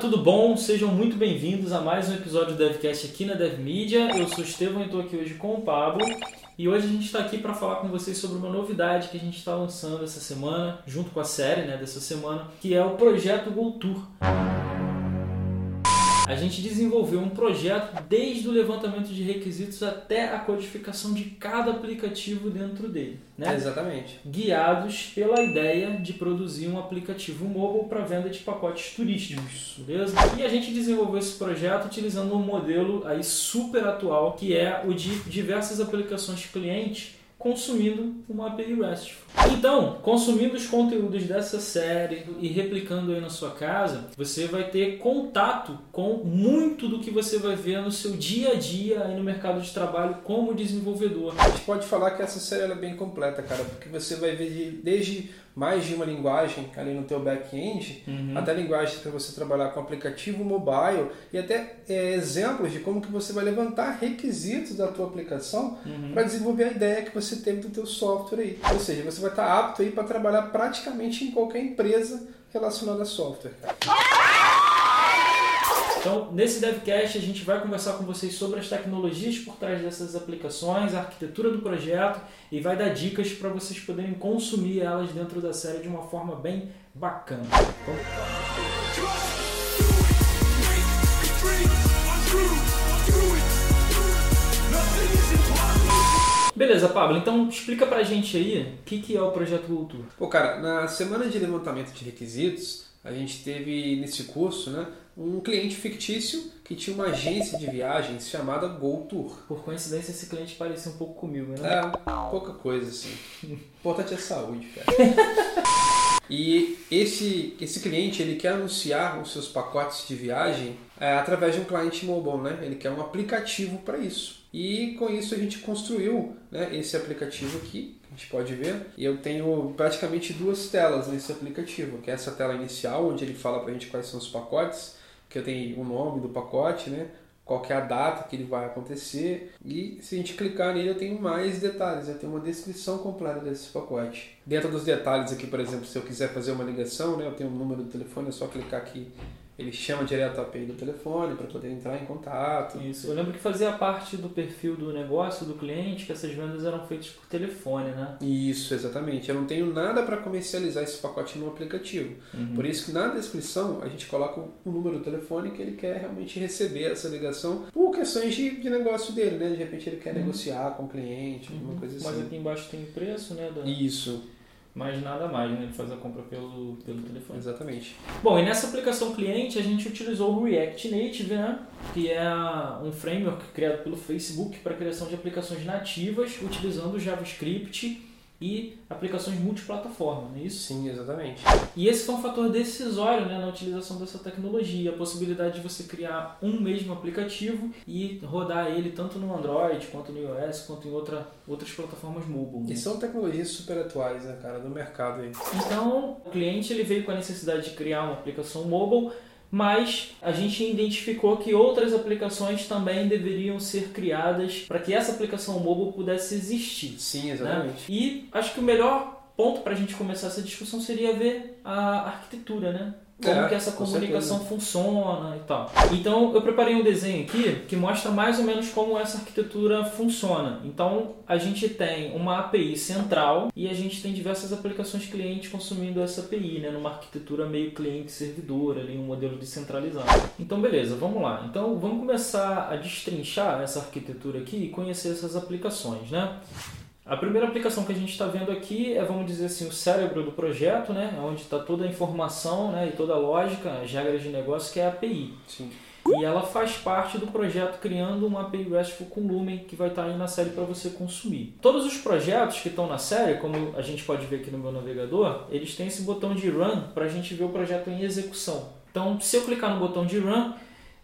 tudo bom? Sejam muito bem-vindos a mais um episódio do DevCast aqui na DevMedia. Eu sou o Estevão e estou aqui hoje com o Pablo. E hoje a gente está aqui para falar com vocês sobre uma novidade que a gente está lançando essa semana, junto com a série né, dessa semana, que é o projeto GoTour a gente desenvolveu um projeto desde o levantamento de requisitos até a codificação de cada aplicativo dentro dele. Né? Exatamente. Guiados pela ideia de produzir um aplicativo mobile para venda de pacotes turísticos, beleza? E a gente desenvolveu esse projeto utilizando um modelo aí super atual, que é o de diversas aplicações clientes consumindo uma API RESTful. Então, consumindo os conteúdos dessa série e replicando aí na sua casa, você vai ter contato com muito do que você vai ver no seu dia a dia aí no mercado de trabalho como desenvolvedor. A gente pode falar que essa série é bem completa, cara, porque você vai ver desde mais de uma linguagem ali no teu back-end, uhum. até linguagens para você trabalhar com aplicativo mobile e até é, exemplos de como que você vai levantar requisitos da tua aplicação uhum. para desenvolver a ideia que você teve do teu software aí. Ou seja, você vai estar tá apto aí para trabalhar praticamente em qualquer empresa relacionada a software. Então, nesse DevCast, a gente vai conversar com vocês sobre as tecnologias por trás dessas aplicações, a arquitetura do projeto e vai dar dicas para vocês poderem consumir elas dentro da série de uma forma bem bacana. Beleza, Pablo, então explica pra gente aí o que, que é o projeto Cultura. Pô, cara, na semana de levantamento de requisitos, a gente teve nesse curso, né, um cliente fictício que tinha uma agência de viagens chamada Go Tour. Por coincidência, esse cliente parecia um pouco comigo, né? É, pouca coisa assim. O importante é saúde, cara. E esse, esse cliente ele quer anunciar os seus pacotes de viagem é, através de um cliente mobile, né? Ele quer um aplicativo para isso. E com isso a gente construiu né, esse aplicativo aqui, a gente pode ver. E eu tenho praticamente duas telas nesse aplicativo, que é essa tela inicial, onde ele fala para a gente quais são os pacotes, que eu tenho o nome do pacote, né? qual é a data que ele vai acontecer e se a gente clicar nele eu tenho mais detalhes, eu tenho uma descrição completa desse pacote. Dentro dos detalhes aqui, por exemplo, se eu quiser fazer uma ligação, né, eu tenho um número do telefone, é só clicar aqui ele chama direto a API do telefone para poder entrar em contato. Isso. Eu lembro que fazia parte do perfil do negócio do cliente que essas vendas eram feitas por telefone, né? Isso, exatamente. Eu não tenho nada para comercializar esse pacote no aplicativo. Uhum. Por isso que na descrição a gente coloca o número do telefone que ele quer realmente receber essa ligação por questões de, de negócio dele, né? De repente ele quer uhum. negociar com o cliente, alguma uhum. coisa assim. Mas aqui embaixo tem preço, né? Da... Isso mas nada mais, né? Ele faz a compra pelo, pelo telefone. Exatamente. Bom, e nessa aplicação cliente a gente utilizou o React Native, né? Que é um framework criado pelo Facebook para criação de aplicações nativas utilizando JavaScript e aplicações multiplataforma, não é isso? Sim, exatamente. E esse foi um fator decisório né, na utilização dessa tecnologia, a possibilidade de você criar um mesmo aplicativo e rodar ele tanto no Android, quanto no iOS, quanto em outra, outras plataformas mobile. Né? E são tecnologias super atuais, né, cara, do mercado aí. Então, o cliente ele veio com a necessidade de criar uma aplicação mobile mas a gente identificou que outras aplicações também deveriam ser criadas para que essa aplicação mobile pudesse existir. Sim, né? exatamente. Né? E acho que o melhor ponto para a gente começar essa discussão seria ver a arquitetura, né? Como é, que essa comunicação funciona e tal. Então eu preparei um desenho aqui que mostra mais ou menos como essa arquitetura funciona. Então a gente tem uma API central e a gente tem diversas aplicações clientes consumindo essa API, né, numa arquitetura meio cliente-servidor, ali um modelo descentralizado. Então beleza, vamos lá. Então vamos começar a destrinchar essa arquitetura aqui e conhecer essas aplicações, né? A primeira aplicação que a gente está vendo aqui é, vamos dizer assim, o cérebro do projeto, né? Onde está toda a informação né? e toda a lógica, as regras de negócio, que é a API. Sim. E ela faz parte do projeto criando uma API RESTful com Lumen que vai estar tá aí na série para você consumir. Todos os projetos que estão na série, como a gente pode ver aqui no meu navegador, eles têm esse botão de Run para a gente ver o projeto em execução. Então, se eu clicar no botão de Run,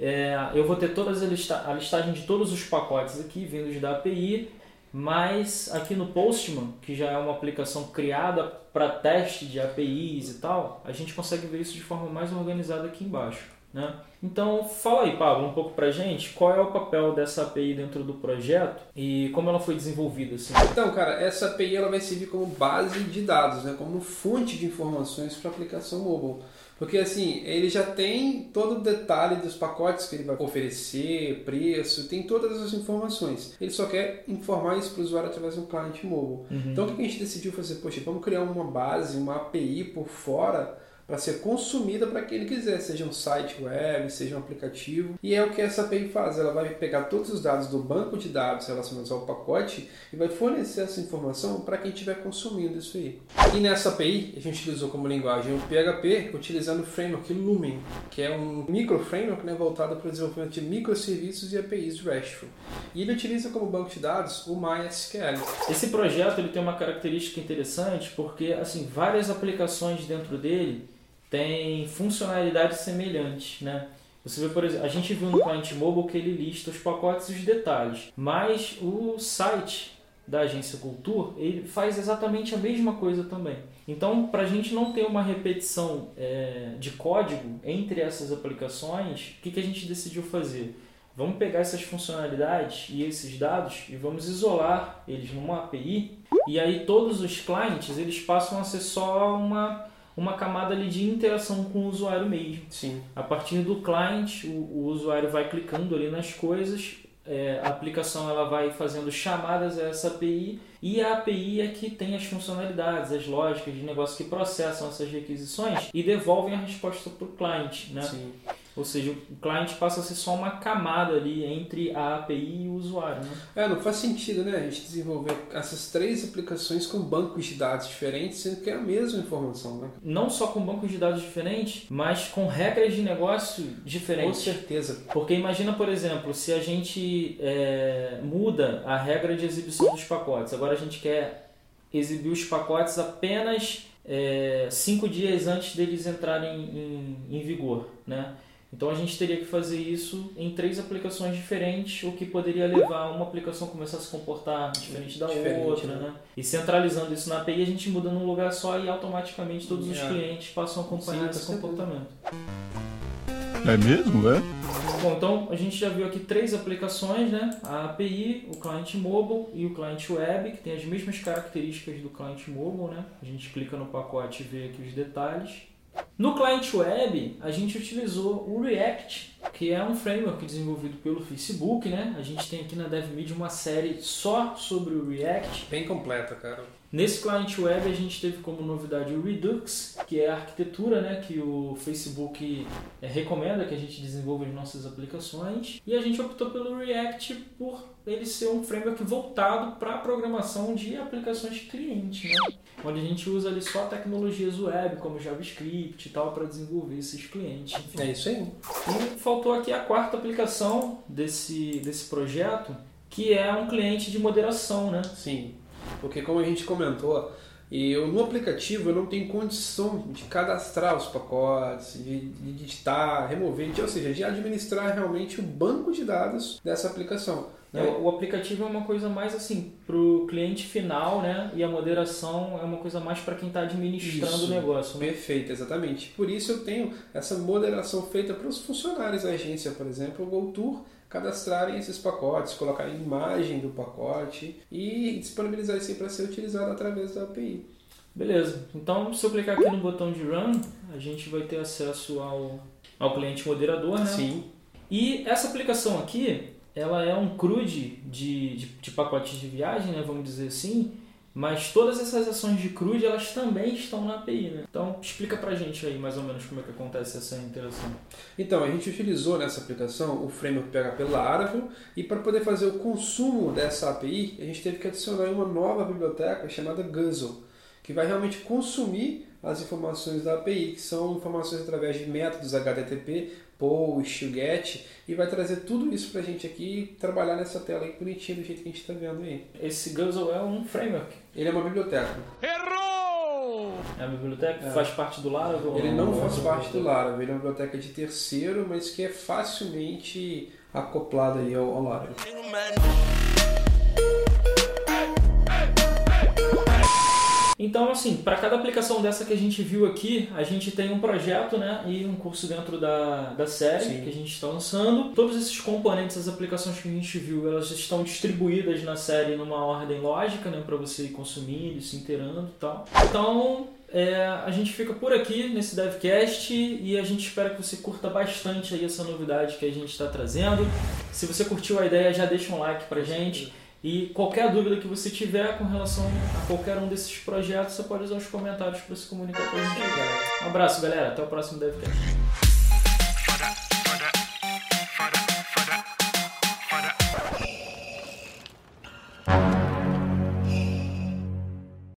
é, eu vou ter todas a, lista a listagem de todos os pacotes aqui vindos da API mas aqui no Postman, que já é uma aplicação criada para teste de APIs e tal, a gente consegue ver isso de forma mais organizada aqui embaixo. Né? Então, fala aí, Pablo, um pouco pra gente qual é o papel dessa API dentro do projeto e como ela foi desenvolvida. Assim. Então, cara, essa API ela vai servir como base de dados, né? como fonte de informações para a aplicação mobile. Porque assim, ele já tem todo o detalhe dos pacotes que ele vai oferecer, preço, tem todas as informações. Ele só quer informar isso para o usuário através de um cliente mobile. Uhum. Então o que a gente decidiu fazer? Poxa, vamos criar uma base, uma API por fora para ser consumida para quem ele quiser, seja um site web, seja um aplicativo. E é o que essa API faz, ela vai pegar todos os dados do banco de dados relacionados ao pacote e vai fornecer essa informação para quem estiver consumindo isso aí. E nessa API a gente utilizou como linguagem o PHP, utilizando o framework Lumen, que é um micro framework né, voltado para o desenvolvimento de microserviços e APIs RESTful. E ele utiliza como banco de dados o MySQL. Esse projeto ele tem uma característica interessante porque assim várias aplicações dentro dele tem funcionalidades semelhantes, né? Você vê, por exemplo, a gente viu no cliente mobile que ele lista os pacotes e os detalhes, mas o site da agência Cultura ele faz exatamente a mesma coisa também. Então, para a gente não ter uma repetição é, de código entre essas aplicações, o que, que a gente decidiu fazer? Vamos pegar essas funcionalidades e esses dados e vamos isolar eles numa API e aí todos os clientes eles passam a ser só uma uma camada ali de interação com o usuário mesmo. Sim. A partir do client, o, o usuário vai clicando ali nas coisas, é, a aplicação ela vai fazendo chamadas a essa API e a API é que tem as funcionalidades, as lógicas de negócio que processam essas requisições e devolvem a resposta para o cliente. Né? Sim. Ou seja, o cliente passa a ser só uma camada ali entre a API e o usuário. Né? É, não faz sentido né? a gente desenvolver essas três aplicações com bancos de dados diferentes, sendo que é a mesma informação. Né? Não só com bancos de dados diferentes, mas com regras de negócio diferentes. Com certeza. Porque imagina, por exemplo, se a gente é, muda a regra de exibição dos pacotes. Agora a gente quer exibir os pacotes apenas é, cinco dias antes deles entrarem em, em vigor. Né? Então a gente teria que fazer isso em três aplicações diferentes, o que poderia levar uma aplicação a começar a se comportar diferente da diferente, outra, né? né? E centralizando isso na API, a gente muda num lugar só e automaticamente todos os clientes passam a acompanhar Sim, esse comportamento. É mesmo, é? Bom, então a gente já viu aqui três aplicações, né? A API, o cliente mobile e o cliente web, que tem as mesmas características do cliente mobile, né? A gente clica no pacote e vê aqui os detalhes. No cliente web, a gente utilizou o React, que é um framework desenvolvido pelo Facebook, né? A gente tem aqui na DevMedia uma série só sobre o React. Bem completa, cara. Nesse cliente web a gente teve como novidade o Redux, que é a arquitetura né, que o Facebook é, recomenda que a gente desenvolva em nossas aplicações. E a gente optou pelo React por ele ser um framework voltado para a programação de aplicações cliente, né? onde a gente usa ali só tecnologias web, como JavaScript e tal, para desenvolver esses clientes. Enfim. É isso aí. E faltou aqui a quarta aplicação desse, desse projeto, que é um cliente de moderação, né? Sim. Porque como a gente comentou, eu, no aplicativo eu não tenho condição de cadastrar os pacotes, de, de digitar, remover, de, ou seja, de administrar realmente o banco de dados dessa aplicação. Né? O, o, aplicativo é uma coisa mais assim para o cliente final, né? E a moderação é uma coisa mais para quem está administrando isso, o negócio. Né? Perfeito, exatamente. Por isso eu tenho essa moderação feita para os funcionários da agência, por exemplo, o GoTour cadastrarem esses pacotes, colocarem imagem do pacote e disponibilizar isso para ser utilizado através da API. Beleza. Então, se eu clicar aqui no botão de Run, a gente vai ter acesso ao, ao cliente moderador, né? Sim. E essa aplicação aqui, ela é um CRUD de, de, de pacotes de viagem, né? Vamos dizer assim, mas todas essas ações de CRUD elas também estão na API, né? Então explica pra gente aí mais ou menos como é que acontece essa interação. Então, a gente utilizou nessa aplicação o framework PHP Laravel e para poder fazer o consumo dessa API, a gente teve que adicionar uma nova biblioteca chamada Guzzle, que vai realmente consumir as informações da API, que são informações através de métodos HTTP, post, get, e vai trazer tudo isso para a gente aqui trabalhar nessa tela aí bonitinha do jeito que a gente está vendo aí. Esse Guzzle é um framework. Ele é uma biblioteca. Errou! É a biblioteca? É. Faz parte do Laravel? Ele não faz parte do Laravel, ele é uma biblioteca de terceiro, mas que é facilmente acoplada aí ao, ao Laravel. Então, assim, para cada aplicação dessa que a gente viu aqui, a gente tem um projeto né, e um curso dentro da, da série Sim. que a gente está lançando. Todos esses componentes, as aplicações que a gente viu, elas estão distribuídas na série numa ordem lógica, né, para você ir consumindo, se inteirando e tal. Então, é, a gente fica por aqui nesse DevCast e a gente espera que você curta bastante aí essa novidade que a gente está trazendo. Se você curtiu a ideia, já deixa um like pra gente. E qualquer dúvida que você tiver com relação a qualquer um desses projetos, você pode usar os comentários para se comunicar com a gente. Um abraço, galera. Até o próximo DevCast.